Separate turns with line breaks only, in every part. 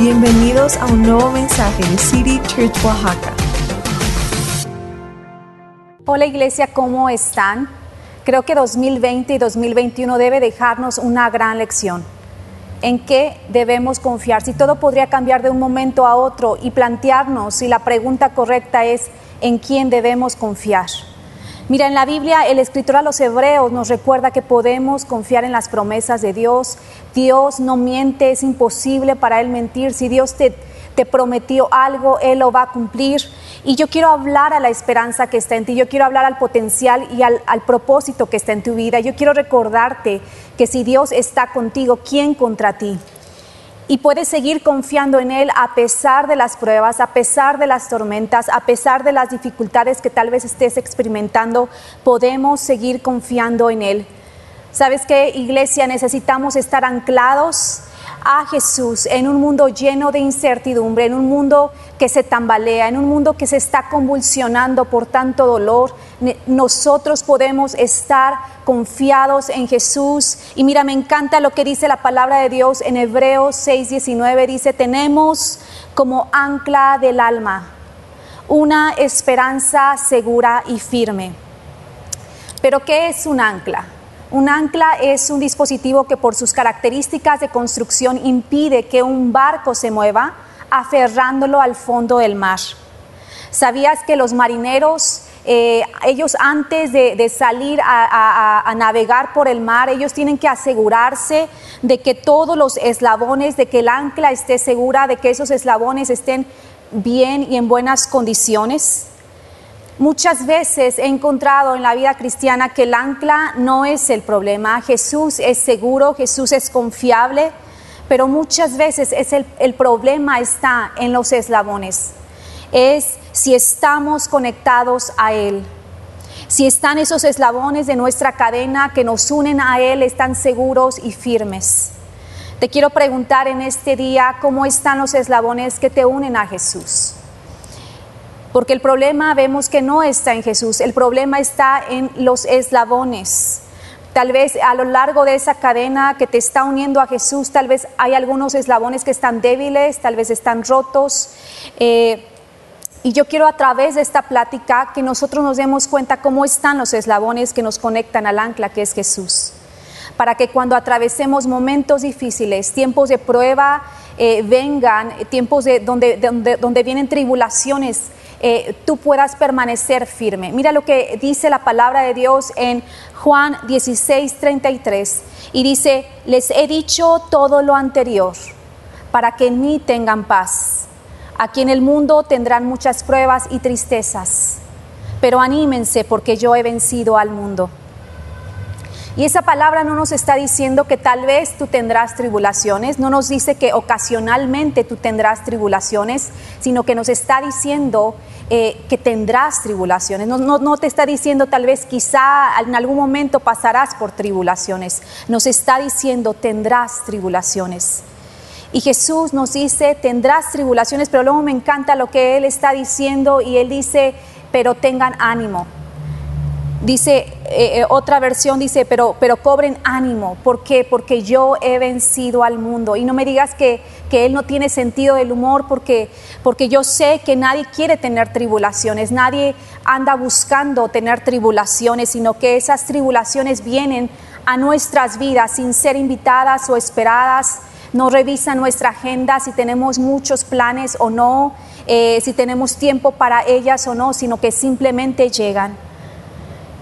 Bienvenidos a un nuevo mensaje de City Church Oaxaca.
Hola iglesia, ¿cómo están? Creo que 2020 y 2021 debe dejarnos una gran lección. ¿En qué debemos confiar? Si todo podría cambiar de un momento a otro y plantearnos si la pregunta correcta es ¿en quién debemos confiar? Mira, en la Biblia el escritor a los hebreos nos recuerda que podemos confiar en las promesas de Dios. Dios no miente, es imposible para Él mentir. Si Dios te, te prometió algo, Él lo va a cumplir. Y yo quiero hablar a la esperanza que está en ti, yo quiero hablar al potencial y al, al propósito que está en tu vida. Yo quiero recordarte que si Dios está contigo, ¿quién contra ti? Y puedes seguir confiando en Él a pesar de las pruebas, a pesar de las tormentas, a pesar de las dificultades que tal vez estés experimentando, podemos seguir confiando en Él. ¿Sabes qué, iglesia? Necesitamos estar anclados a Jesús en un mundo lleno de incertidumbre, en un mundo que se tambalea, en un mundo que se está convulsionando por tanto dolor. Nosotros podemos estar confiados en Jesús. Y mira, me encanta lo que dice la palabra de Dios en Hebreos 6:19. Dice, tenemos como ancla del alma una esperanza segura y firme. Pero ¿qué es un ancla? Un ancla es un dispositivo que por sus características de construcción impide que un barco se mueva aferrándolo al fondo del mar. ¿Sabías que los marineros, eh, ellos antes de, salir a, a, a, navegar por el mar, ellos tienen que asegurarse de que todos los eslabones, de que el ancla esté segura, de que esos eslabones estén bien y en buenas condiciones? Muchas veces he encontrado en la vida cristiana que el ancla no es el problema. Jesús es seguro, Jesús es confiable, pero muchas veces es el, el problema está en los eslabones. Es si estamos conectados a Él. Si están esos eslabones de nuestra cadena que nos unen a Él, están seguros y firmes. Te quiero preguntar en este día cómo están los eslabones que te unen a Jesús. Porque el problema vemos que no está en Jesús, el problema está en los eslabones. Tal vez a lo largo de esa cadena que te está uniendo a Jesús, tal vez hay algunos eslabones que están débiles, tal vez están rotos. Eh, y yo quiero a través de esta plática que nosotros nos demos cuenta cómo están los eslabones que nos conectan al ancla que es Jesús. Para que cuando atravesemos momentos difíciles, tiempos de prueba, eh, vengan, tiempos de, donde, donde, donde vienen tribulaciones, eh, tú puedas permanecer firme. Mira lo que dice la palabra de Dios en Juan 16, 33. Y dice, les he dicho todo lo anterior para que en mí tengan paz. Aquí en el mundo tendrán muchas pruebas y tristezas, pero anímense porque yo he vencido al mundo. Y esa palabra no nos está diciendo que tal vez tú tendrás tribulaciones, no nos dice que ocasionalmente tú tendrás tribulaciones, sino que nos está diciendo eh, que tendrás tribulaciones. No, no, no, te está diciendo tal vez quizá en algún momento pasarás por tribulaciones. Nos está diciendo tendrás tribulaciones. Y Jesús nos dice tendrás tribulaciones, pero luego me encanta lo que Él está diciendo y Él dice, pero tengan ánimo. Dice, eh, otra versión dice, pero, pero cobren ánimo. ¿Por qué? Porque yo he vencido al mundo. Y no me digas que, que Él no tiene sentido del humor, porque, porque yo sé que nadie quiere tener tribulaciones, nadie anda buscando tener tribulaciones, sino que esas tribulaciones vienen a nuestras vidas sin ser invitadas o esperadas. No revisa nuestra agenda si tenemos muchos planes o no, eh, si tenemos tiempo para ellas o no, sino que simplemente llegan.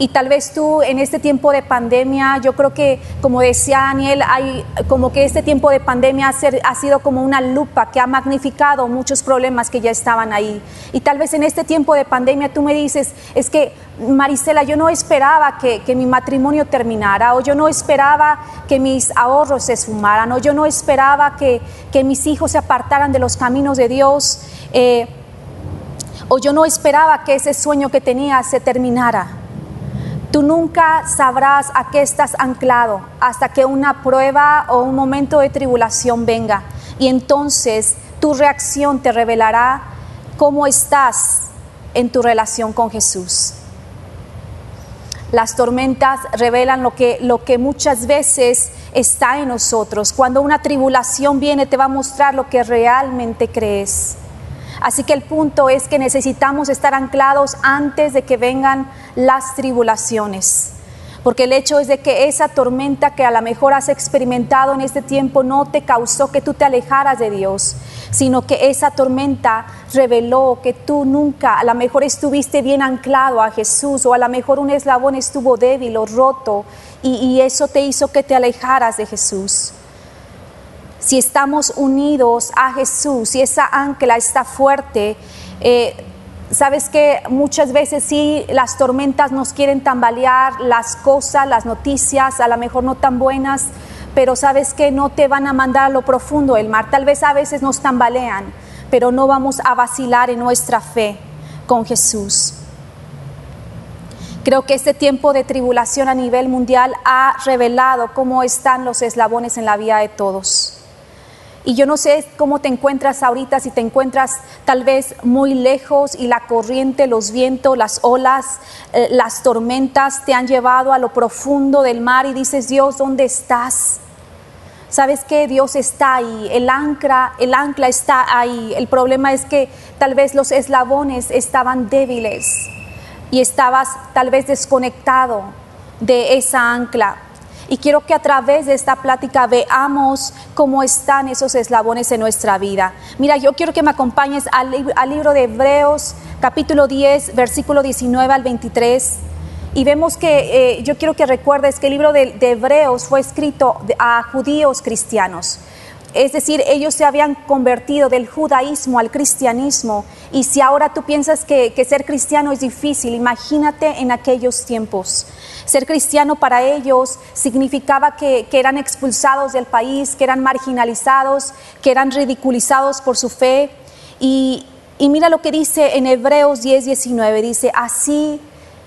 Y tal vez tú en este tiempo de pandemia, yo creo que, como decía Daniel, hay como que este tiempo de pandemia ha, sido como una lupa que ha magnificado muchos problemas que ya estaban ahí. Y tal vez en este tiempo de pandemia tú me dices, es que Marisela, yo no esperaba que, que mi matrimonio terminara, o yo no esperaba que mis ahorros se esfumaran, o yo no esperaba que, que mis hijos se apartaran de los caminos de Dios, eh, o yo no esperaba que ese sueño que tenía se terminara. Tú nunca sabrás a qué estás anclado hasta que una prueba o un momento de tribulación venga. Y entonces tu reacción te revelará cómo estás en tu relación con Jesús. Las tormentas revelan lo que, lo que muchas veces está en nosotros. Cuando una tribulación viene te va a mostrar lo que realmente crees. Así que el punto es que necesitamos estar anclados antes de que vengan las tribulaciones. Porque el hecho es de que esa tormenta que a lo mejor has experimentado en este tiempo no te causó que tú te alejaras de Dios, sino que esa tormenta reveló que tú nunca, a lo mejor estuviste bien anclado a Jesús o a lo mejor un eslabón estuvo débil o roto y, eso te hizo que te alejaras de Jesús. Si estamos unidos a Jesús, si esa ancla está fuerte, eh, sabes que muchas veces sí las tormentas nos quieren tambalear, las cosas, las noticias, a lo mejor no tan buenas, pero sabes que no te van a mandar a lo profundo del mar. Tal vez a veces nos tambalean, pero no vamos a vacilar en nuestra fe con Jesús. Creo que este tiempo de tribulación a nivel mundial ha revelado cómo están los eslabones en la vida de todos. Y yo no sé cómo te encuentras ahorita, si te encuentras tal vez muy lejos y la corriente, los vientos, las olas, eh, las tormentas te han llevado a lo profundo del mar y dices, Dios, ¿dónde estás? ¿Sabes que Dios está ahí, el ancla, el ancla está ahí. El problema es que tal vez los eslabones estaban débiles y estabas tal vez desconectado de esa ancla. Y quiero que a través de esta plática veamos cómo están esos eslabones en nuestra vida. Mira, yo quiero que me acompañes al, libro de Hebreos, capítulo 10, versículo 19 al 23. Y vemos que, eh, yo quiero que recuerdes que el libro de, Hebreos fue escrito a judíos cristianos. Es decir, ellos se habían convertido del judaísmo al cristianismo. Y si ahora tú piensas que, ser cristiano es difícil, imagínate en aquellos tiempos. Ser cristiano para ellos significaba que, eran expulsados del país, que eran marginalizados, que eran ridiculizados por su fe. Y, y mira lo que dice en Hebreos 10, 19, dice, así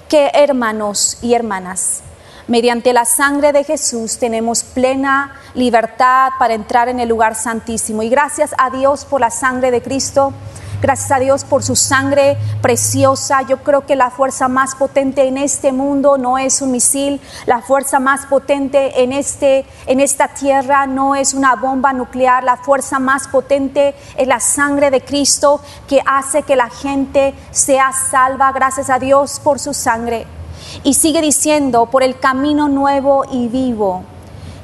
que hermanos y hermanas, Mediante la sangre de Jesús tenemos plena libertad para entrar en el lugar santísimo. Y gracias a Dios por la sangre de Cristo. Gracias a Dios por su sangre preciosa. Yo creo que la fuerza más potente en este mundo no es un misil. La fuerza más potente en, este, en esta tierra no es una bomba nuclear. La fuerza más potente es la sangre de Cristo que hace que la gente sea salva. Gracias a Dios por su sangre. Y sigue diciendo, por el camino nuevo y vivo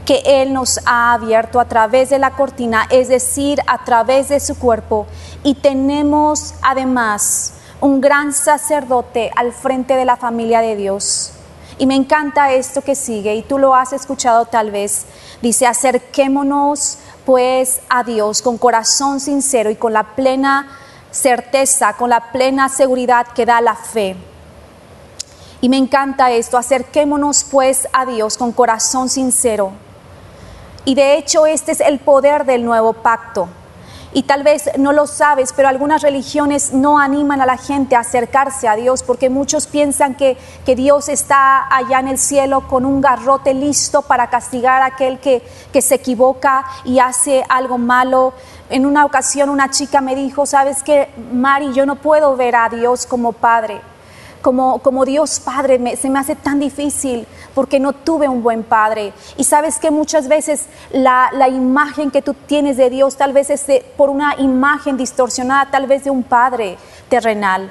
que Él nos ha abierto a través de la cortina, es decir, a través de su cuerpo. Y tenemos además un gran sacerdote al frente de la familia de Dios. Y me encanta esto que sigue, y tú lo has escuchado tal vez. Dice, acerquémonos pues a Dios con corazón sincero y con la plena certeza, con la plena seguridad que da la fe y me encanta esto, acerquémonos pues a Dios con corazón sincero. Y de hecho este es el poder del nuevo pacto. Y tal vez no lo sabes, pero algunas religiones no animan a la gente a acercarse a Dios porque muchos piensan que, que Dios está allá en el cielo con un garrote listo para castigar a aquel que, que se equivoca y hace algo malo. En una ocasión una chica me dijo, sabes que Mari, yo no puedo ver a Dios como Padre como, Dios Padre se me hace tan difícil porque no tuve un buen Padre. Y sabes que muchas veces la, imagen que tú tienes de Dios tal vez es por una imagen distorsionada, tal vez de un Padre terrenal.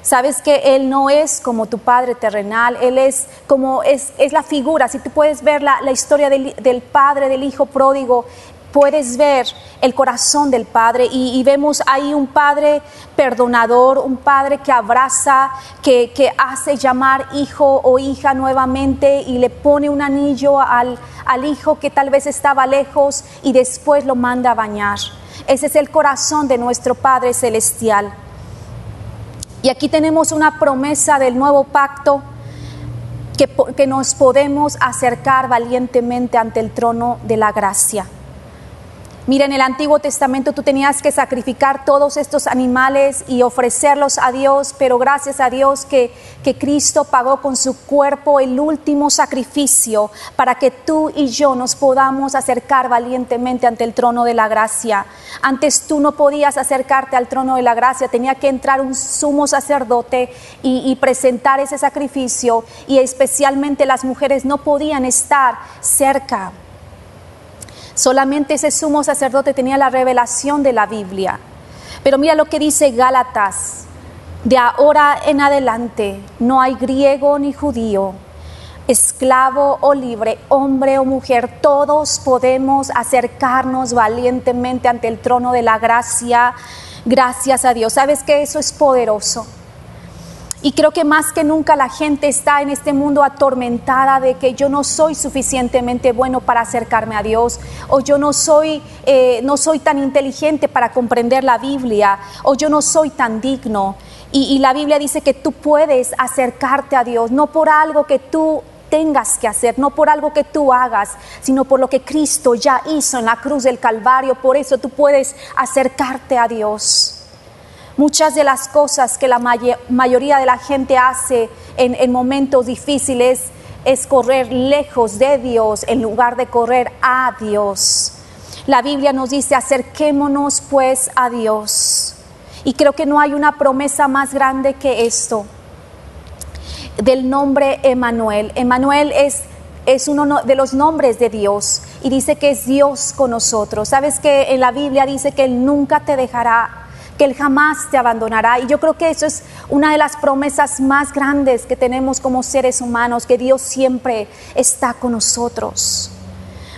Sabes que Él no es como tu Padre terrenal, Él es como es, es la figura. Si tú puedes ver la, historia del, del Padre, del Hijo pródigo, puedes ver el corazón del Padre y, vemos ahí un Padre perdonador, un Padre que abraza, que, hace llamar hijo o hija nuevamente y le pone un anillo al, hijo que tal vez estaba lejos y después lo manda a bañar. Ese es el corazón de nuestro Padre Celestial. Y aquí tenemos una promesa del nuevo pacto que nos podemos acercar valientemente ante el trono de la gracia. Mira, en el Antiguo Testamento tú tenías que sacrificar todos estos animales y ofrecerlos a Dios, pero gracias a Dios que, que Cristo pagó con su cuerpo el último sacrificio para que tú y yo nos podamos acercar valientemente ante el trono de la gracia. Antes tú no podías acercarte al trono de la gracia, tenía que entrar un sumo sacerdote y, y presentar ese sacrificio y especialmente las mujeres no podían estar cerca Solamente ese sumo sacerdote tenía la revelación de la Biblia. Pero mira lo que dice Gálatas. De ahora en adelante no hay griego ni judío, esclavo o libre, hombre o mujer, todos podemos acercarnos valientemente ante el trono de la gracia. Gracias a Dios. ¿Sabes que eso es poderoso? Y creo que más que nunca la gente está en este mundo atormentada de que yo no soy suficientemente bueno para acercarme a Dios, o yo no soy, eh, no soy tan inteligente para comprender la Biblia, o yo no soy tan digno. Y, y la Biblia dice que tú puedes acercarte a Dios, no por algo que tú tengas que hacer, no por algo que tú hagas, sino por lo que Cristo ya hizo en la cruz del Calvario. Por eso tú puedes acercarte a Dios. Muchas de las cosas que la mayoría de la gente hace en, momentos difíciles es correr lejos de Dios en lugar de correr a Dios. La Biblia nos dice, acerquémonos pues a Dios. Y creo que no hay una promesa más grande que esto del nombre Emanuel. Emanuel es, es uno de los nombres de Dios y dice que es Dios con nosotros. Sabes que en la Biblia dice que Él nunca te dejará que Él jamás te abandonará. Y yo creo que eso es una de las promesas más grandes que tenemos como seres humanos, que Dios siempre está con nosotros.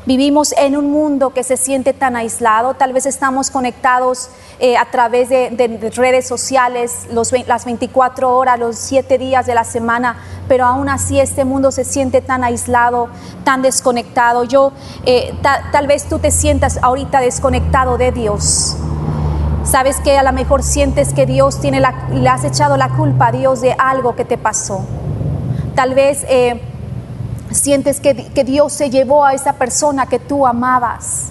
Vivimos en un mundo que se siente tan aislado, tal vez estamos conectados eh, a través de, redes sociales las 24 horas, los 7 días de la semana, pero aún así este mundo se siente tan aislado, tan desconectado. Yo, eh, tal vez tú te sientas ahorita desconectado de Dios. Sabes que a lo mejor sientes que Dios tiene la, le has echado la culpa a Dios de algo que te pasó. Tal vez eh, sientes que, Dios se llevó a esa persona que tú amabas.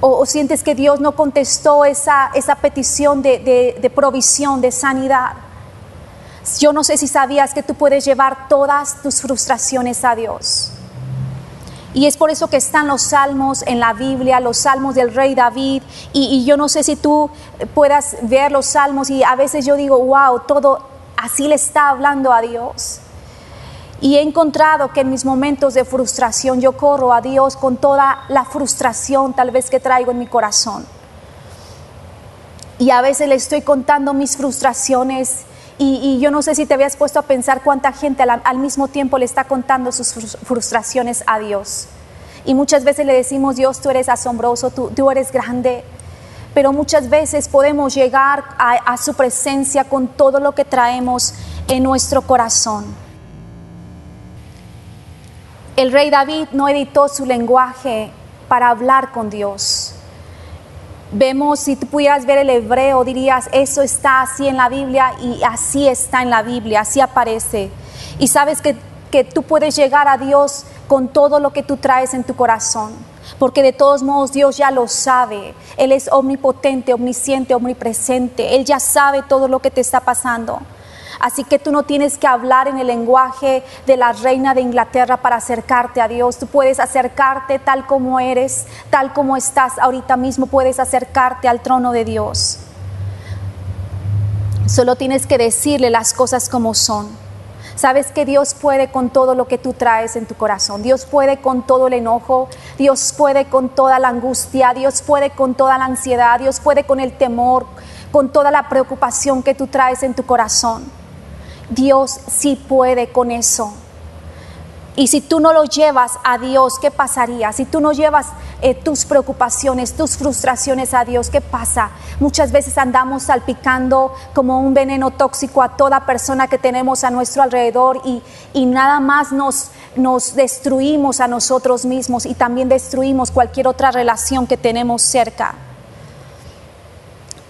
O, sientes que Dios no contestó esa, esa petición de, de provisión, de sanidad. Yo no sé si sabías que tú puedes llevar todas tus frustraciones a Dios. Y es por eso que están los salmos en la Biblia, los salmos del rey David. Y, yo no sé si tú puedas ver los salmos y a veces yo digo, wow, todo así le está hablando a Dios. Y he encontrado que en mis momentos de frustración yo corro a Dios con toda la frustración tal vez que traigo en mi corazón. Y a veces le estoy contando mis frustraciones y, yo no sé si te habías puesto a pensar cuánta gente al, mismo tiempo le está contando sus frustraciones a Dios. Y muchas veces le decimos, Dios, tú eres asombroso, tú, tú eres grande. Pero muchas veces podemos llegar a, a su presencia con todo lo que traemos en nuestro corazón. El rey David no editó su lenguaje para hablar con Dios. Vemos, si tú pudieras ver el hebreo, dirías, eso está así en la Biblia y así está en la Biblia, así aparece. Y sabes que, que tú puedes llegar a Dios con todo lo que tú traes en tu corazón, porque de todos modos Dios ya lo sabe. Él es omnipotente, omnisciente, omnipresente. Él ya sabe todo lo que te está pasando. Así que tú no tienes que hablar en el lenguaje de la reina de Inglaterra para acercarte a Dios. Tú puedes acercarte tal como eres, tal como estás ahorita mismo. Puedes acercarte al trono de Dios. Solo tienes que decirle las cosas como son. Sabes que Dios puede con todo lo que tú traes en tu corazón. Dios puede con todo el enojo. Dios puede con toda la angustia. Dios puede con toda la ansiedad. Dios puede con el temor, con toda la preocupación que tú traes en tu corazón. Dios sí puede con eso. Y si tú no lo llevas a Dios, ¿qué pasaría? Si tú no llevas eh, tus preocupaciones, tus frustraciones a Dios, ¿qué pasa? Muchas veces andamos salpicando como un veneno tóxico a toda persona que tenemos a nuestro alrededor y, y nada más nos, nos destruimos a nosotros mismos y también destruimos cualquier otra relación que tenemos cerca.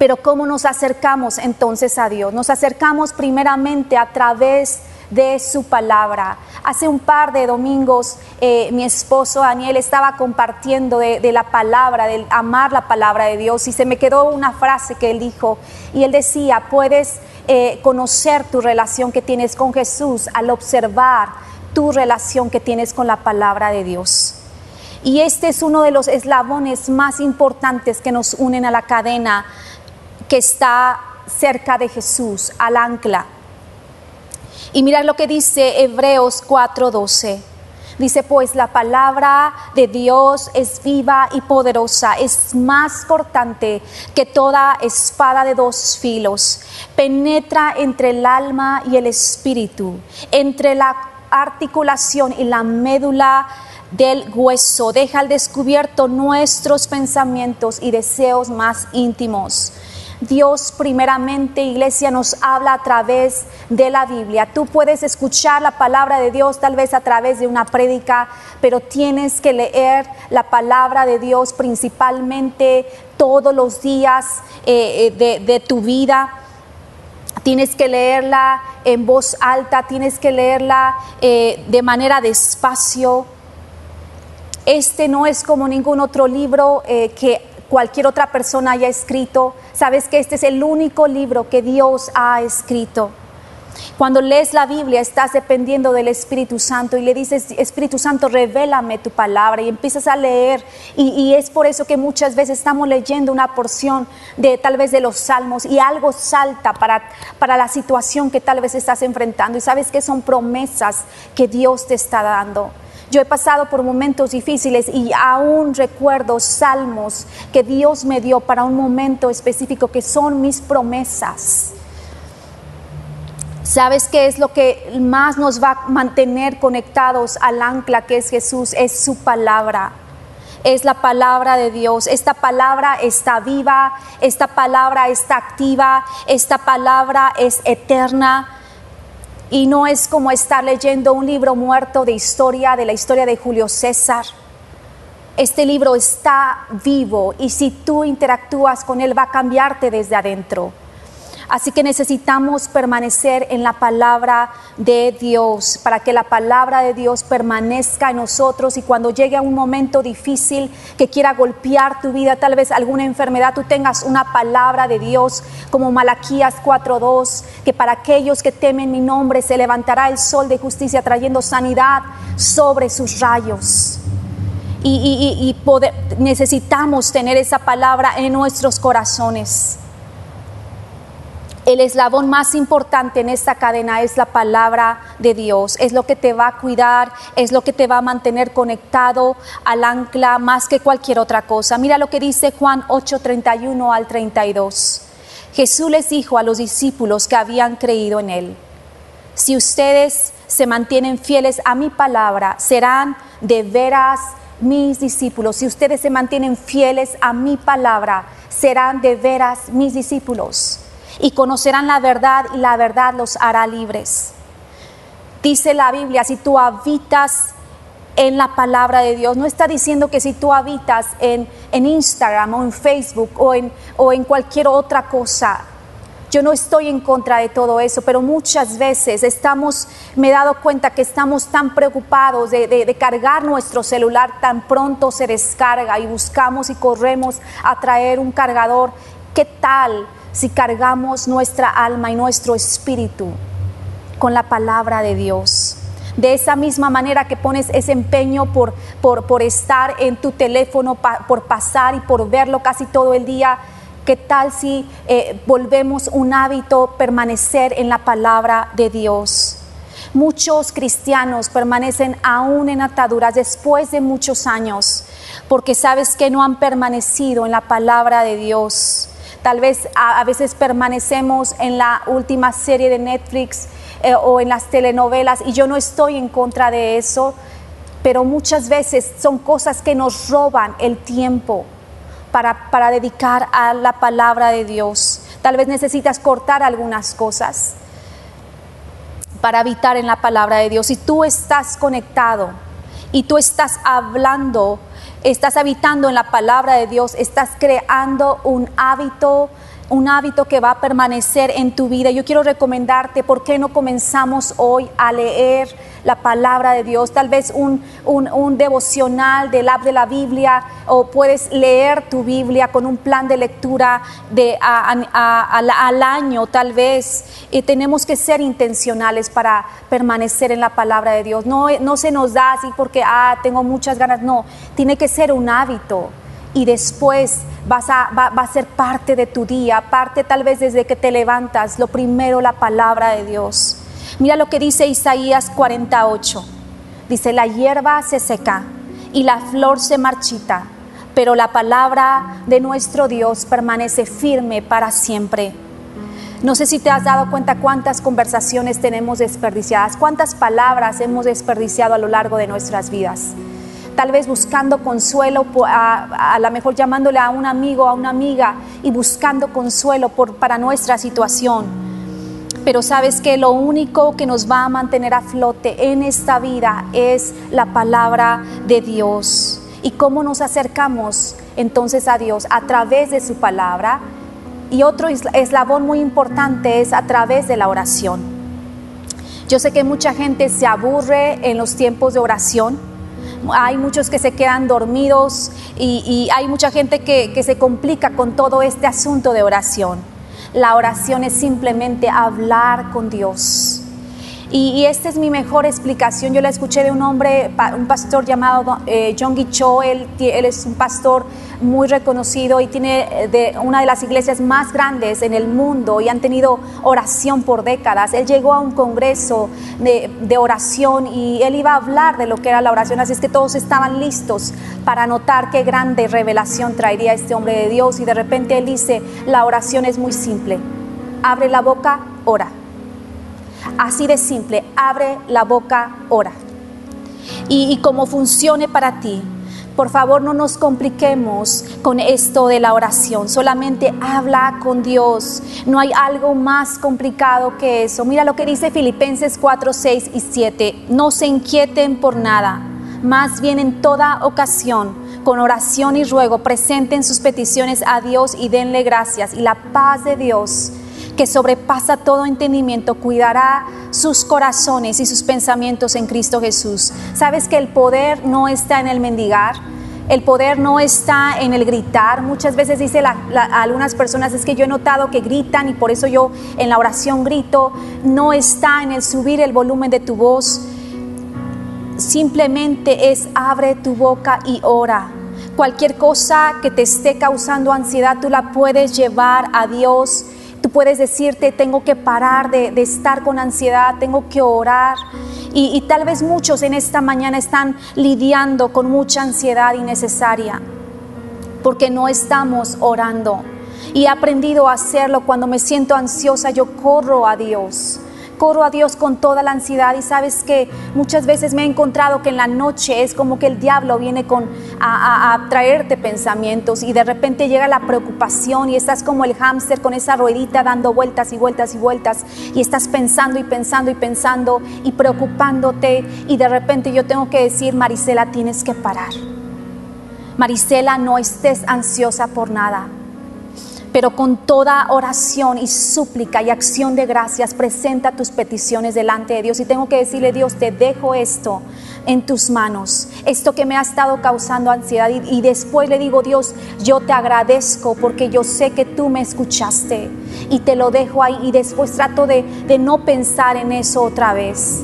Pero ¿cómo nos acercamos entonces a Dios? Nos acercamos primeramente a través de su palabra. Hace un par de domingos eh, mi esposo Daniel estaba compartiendo de, la palabra, de amar la palabra de Dios y se me quedó una frase que él dijo y él decía, puedes eh, conocer tu relación que tienes con Jesús al observar tu relación que tienes con la palabra de Dios. Y este es uno de los eslabones más importantes que nos unen a la cadena que está cerca de Jesús, al ancla. Y mira lo que dice Hebreos 4:12. Dice, pues la palabra de Dios es viva y poderosa, es más cortante que toda espada de dos filos, penetra entre el alma y el espíritu, entre la articulación y la médula del hueso, deja al descubierto nuestros pensamientos y deseos más íntimos. Dios primeramente, iglesia, nos habla a través de la Biblia. Tú puedes escuchar la palabra de Dios tal vez a través de una prédica, pero tienes que leer la palabra de Dios principalmente todos los días eh, eh, de, tu vida. Tienes que leerla en voz alta, tienes que leerla eh, de manera despacio. Este no es como ningún otro libro eh, que cualquier otra persona haya escrito. Sabes que este es el único libro que Dios ha escrito. Cuando lees la Biblia estás dependiendo del Espíritu Santo y le dices, Espíritu Santo, revélame tu palabra y empiezas a leer. Y, y, es por eso que muchas veces estamos leyendo una porción de tal vez de los salmos y algo salta para, para la situación que tal vez estás enfrentando. Y sabes que son promesas que Dios te está dando. Yo he pasado por momentos difíciles y aún recuerdo salmos que Dios me dio para un momento específico que son mis promesas. ¿Sabes qué es lo que más nos va a mantener conectados al ancla que es Jesús? Es su palabra. Es la palabra de Dios. Esta palabra está viva, esta palabra está activa, esta palabra es eterna. Y no es como estar leyendo un libro muerto de historia, de la historia de Julio César. Este libro está vivo y si tú interactúas con él va a cambiarte desde adentro. Así que necesitamos permanecer en la palabra de Dios para que la palabra de Dios permanezca en nosotros y cuando llegue a un momento difícil que quiera golpear tu vida, tal vez alguna enfermedad, tú tengas una palabra de Dios como Malaquías 4:2, que para aquellos que temen mi nombre se levantará el sol de justicia trayendo sanidad sobre sus rayos. Y, necesitamos tener esa palabra en nuestros corazones. El eslabón más importante en esta cadena es la palabra de Dios. Es lo que te va a cuidar, es lo que te va a mantener conectado al ancla más que cualquier otra cosa. Mira lo que dice Juan 8:31 al 32. Jesús les dijo a los discípulos que habían creído en él, si ustedes se mantienen fieles a mi palabra, serán de veras mis discípulos. Si ustedes se mantienen fieles a mi palabra, serán de veras mis discípulos y conocerán la verdad y la verdad los hará libres. Dice la Biblia, si tú habitas en la palabra de Dios, no está diciendo que si tú habitas en, en Instagram o en Facebook o en, o en cualquier otra cosa, yo no estoy en contra de todo eso, pero muchas veces estamos, me he dado cuenta que estamos tan preocupados de, de, cargar nuestro celular, tan pronto se descarga y buscamos y corremos a traer un cargador. ¿Qué tal si cargamos nuestra alma y nuestro espíritu con la palabra de Dios. De esa misma manera que pones ese empeño por, por, estar en tu teléfono, por pasar y por verlo casi todo el día, ¿qué tal si eh, volvemos un hábito permanecer en la palabra de Dios? Muchos cristianos permanecen aún en ataduras después de muchos años, porque sabes que no han permanecido en la palabra de Dios. Tal vez a, veces permanecemos en la última serie de Netflix eh, o en las telenovelas y yo no estoy en contra de eso, pero muchas veces son cosas que nos roban el tiempo para, para dedicar a la palabra de Dios. Tal vez necesitas cortar algunas cosas para habitar en la palabra de Dios. Si tú estás conectado y tú estás hablando estás habitando en la palabra de Dios, estás creando un hábito, un hábito que va a permanecer en tu vida. Yo quiero recomendarte, ¿por qué no comenzamos hoy a leer la palabra de Dios? Tal vez un, un, un devocional del app de la Biblia o puedes leer tu Biblia con un plan de lectura de, a, al año tal vez. Y tenemos que ser intencionales para permanecer en la palabra de Dios. No, no se nos da así porque, ah, tengo muchas ganas. No, tiene que ser un hábito y después vas a, va, va, a ser parte de tu día, parte tal vez desde que te levantas, lo primero la palabra de Dios. Mira lo que dice Isaías 48. Dice, la hierba se seca y la flor se marchita, pero la palabra de nuestro Dios permanece firme para siempre. No sé si te has dado cuenta cuántas conversaciones tenemos desperdiciadas, cuántas palabras hemos desperdiciado a lo largo de nuestras vidas. Tal vez buscando consuelo, a, a lo mejor llamándole a un amigo, a una amiga y buscando consuelo por, para nuestra situación pero sabes que lo único que nos va a mantener a flote en esta vida es la palabra de Dios. ¿Y cómo nos acercamos entonces a Dios? A través de su palabra. Y otro eslabón muy importante es a través de la oración. Yo sé que mucha gente se aburre en los tiempos de oración. Hay muchos que se quedan dormidos y, hay mucha gente que, se complica con todo este asunto de oración. La oración es simplemente hablar con Dios. Y, esta es mi mejor explicación. Yo la escuché de un hombre, un pastor llamado eh, John Guicho. Él, él, es un pastor muy reconocido y tiene eh, de una de las iglesias más grandes en el mundo y han tenido oración por décadas. Él llegó a un congreso de, de oración y él iba a hablar de lo que era la oración. Así es que todos estaban listos para notar qué grande revelación traería este hombre de Dios. Y de repente él dice, la oración es muy simple. Abre la boca, ora Así de simple, abre la boca, ora. Y, como funcione para ti, por favor no nos compliquemos con esto de la oración, solamente habla con Dios. No hay algo más complicado que eso. Mira lo que dice Filipenses 4, 6 y 7. No se inquieten por nada, más bien en toda ocasión, con oración y ruego, presenten sus peticiones a Dios y denle gracias. Y la paz de Dios que sobrepasa todo entendimiento, cuidará sus corazones y sus pensamientos en Cristo Jesús. Sabes que el poder no está en el mendigar, el poder no está en el gritar. Muchas veces dice algunas personas, es que yo he notado que gritan y por eso yo en la oración grito. No está en el subir el volumen de tu voz. Simplemente es abre tu boca y ora. Cualquier cosa que te esté causando ansiedad, tú la puedes llevar a Dios Tú puedes decirte, tengo que parar de, estar con ansiedad, tengo que orar. Y, tal vez muchos en esta mañana están lidiando con mucha ansiedad innecesaria porque no estamos orando. Y he aprendido a hacerlo cuando me siento ansiosa, yo corro a Dios corro a Dios con toda la ansiedad y sabes que muchas veces me he encontrado que en la noche es como que el diablo viene con a, traerte pensamientos y de repente llega la preocupación y estás como el hámster con esa ruedita dando vueltas y vueltas y vueltas y estás pensando y pensando y pensando y preocupándote y de repente yo tengo que decir, Marisela, tienes que parar. Marisela, no estés ansiosa por nada pero con toda oración y súplica y acción de gracias presenta tus peticiones delante de Dios. Y tengo que decirle, Dios, te dejo esto en tus manos, esto que me ha estado causando ansiedad. Y, después le digo, Dios, yo te agradezco porque yo sé que tú me escuchaste y te lo dejo ahí. Y después trato de, de no pensar en eso otra vez.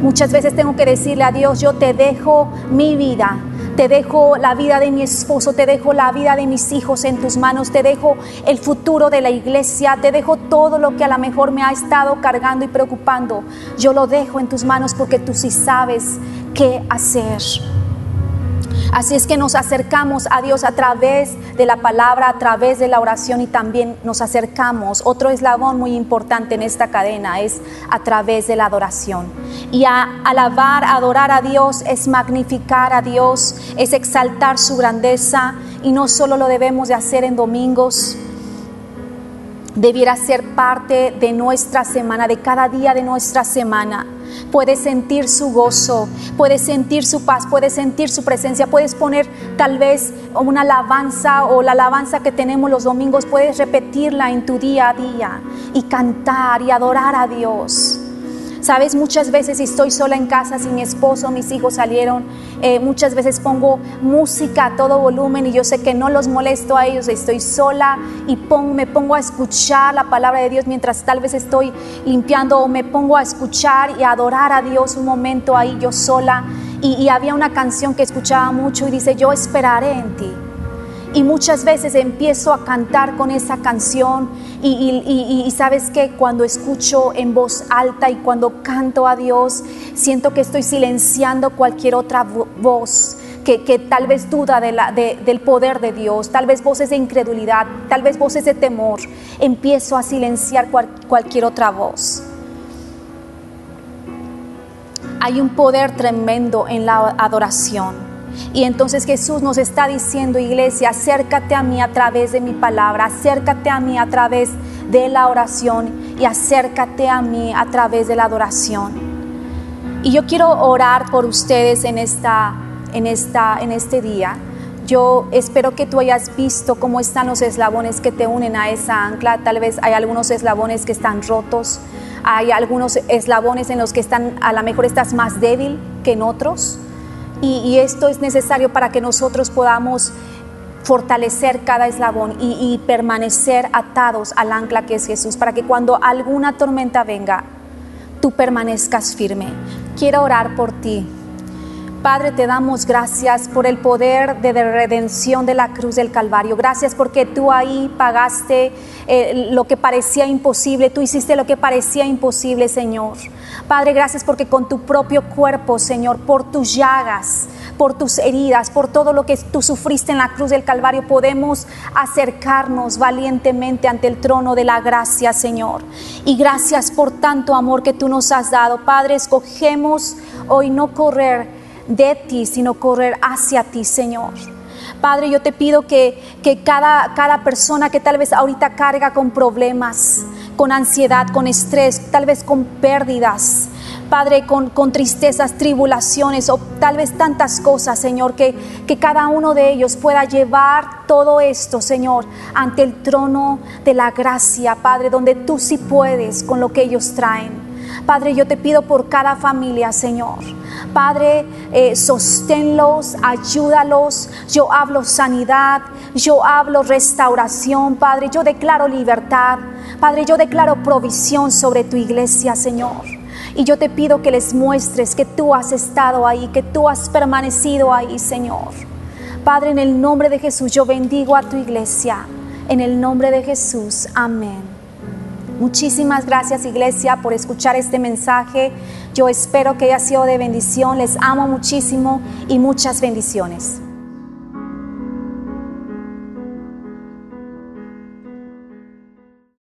Muchas veces tengo que decirle a Dios, yo te dejo mi vida te dejo la vida de mi esposo, te dejo la vida de mis hijos en tus manos, te dejo el futuro de la iglesia, te dejo todo lo que a lo mejor me ha estado cargando y preocupando. Yo lo dejo en tus manos porque tú sí sabes qué hacer. Así es que nos acercamos a Dios a través de la palabra, a través de la oración y también nos acercamos. Otro eslabón muy importante en esta cadena es a través de la adoración. Y alabar, adorar a Dios es magnificar a Dios, es exaltar su grandeza y no solo lo debemos de hacer en domingos, debiera ser parte de nuestra semana, de cada día de nuestra semana. Puedes sentir su gozo, puedes sentir su paz, puedes sentir su presencia, puedes poner tal vez una alabanza o la alabanza que tenemos los domingos, puedes repetirla en tu día a día y cantar y adorar a Dios. Sabes, muchas veces estoy sola en casa, si mi esposo, mis hijos salieron, eh, muchas veces pongo música a todo volumen y yo sé que no los molesto a ellos, estoy sola y me pongo a escuchar la palabra de Dios mientras tal vez estoy limpiando o me pongo a escuchar y a adorar a Dios un momento ahí yo sola. y había una canción que escuchaba mucho y dice, yo esperaré en ti. Y muchas veces empiezo a cantar con esa canción y, y- y- sabes que cuando escucho en voz alta y cuando canto a Dios, siento que estoy silenciando cualquier otra vo- voz que, que tal vez duda del poder de Dios, tal vez voces de incredulidad, tal vez voces de temor. Empiezo a silenciar cual- cualquier otra voz. Hay un poder tremendo en la adoración. Y entonces Jesús nos está diciendo, iglesia, acércate a mí a través de mi palabra, acércate a mí a través de la oración y acércate a mí a través de la adoración. Y yo quiero orar por ustedes en, esta, en, esta, en este día. Yo espero que tú hayas visto cómo están los eslabones que te unen a esa ancla. Tal vez hay algunos eslabones que están rotos, hay algunos eslabones en los que están, a lo mejor estás más débil que en otros. Y, esto es necesario para que nosotros podamos fortalecer cada eslabón y permanecer atados al ancla que es Jesús, para que cuando alguna tormenta venga, tú permanezcas firme. Quiero orar por ti. Padre, te damos gracias por el poder de de redención de la cruz del Calvario. Gracias porque tú ahí pagaste eh, lo que parecía imposible. Tú hiciste lo que parecía imposible, Señor. Padre, gracias porque con tu propio cuerpo, Señor, por tus llagas, por tus heridas, por todo lo que tú sufriste en la cruz del Calvario, podemos acercarnos valientemente ante el trono de la gracia, Señor. Y gracias por tanto amor que tú nos has dado. Padre, escogemos hoy no correr de ti, sino correr hacia ti, Señor. Padre, yo te pido que, que cada, cada persona que tal vez ahorita carga con problemas, con ansiedad, con estrés, tal vez con pérdidas, Padre, con, con tristezas, tribulaciones o tal vez tantas cosas, Señor, que, que cada uno de ellos pueda llevar todo esto, Señor, ante el trono de la gracia, Padre, donde tú sí puedes con lo que ellos traen. Padre, yo te pido por cada familia, Señor. Padre, eh, sosténlos, ayúdalos. Yo hablo sanidad, yo hablo restauración, Padre. Yo declaro libertad. Padre, yo declaro provisión sobre tu iglesia, Señor. Y yo te pido que les muestres que tú has estado ahí, que tú has permanecido ahí, Señor. Padre, en el nombre de Jesús, yo bendigo a tu iglesia. En el nombre de Jesús, amén. Muchísimas gracias iglesia por escuchar este mensaje. Yo espero que haya sido de bendición. Les amo muchísimo y muchas bendiciones.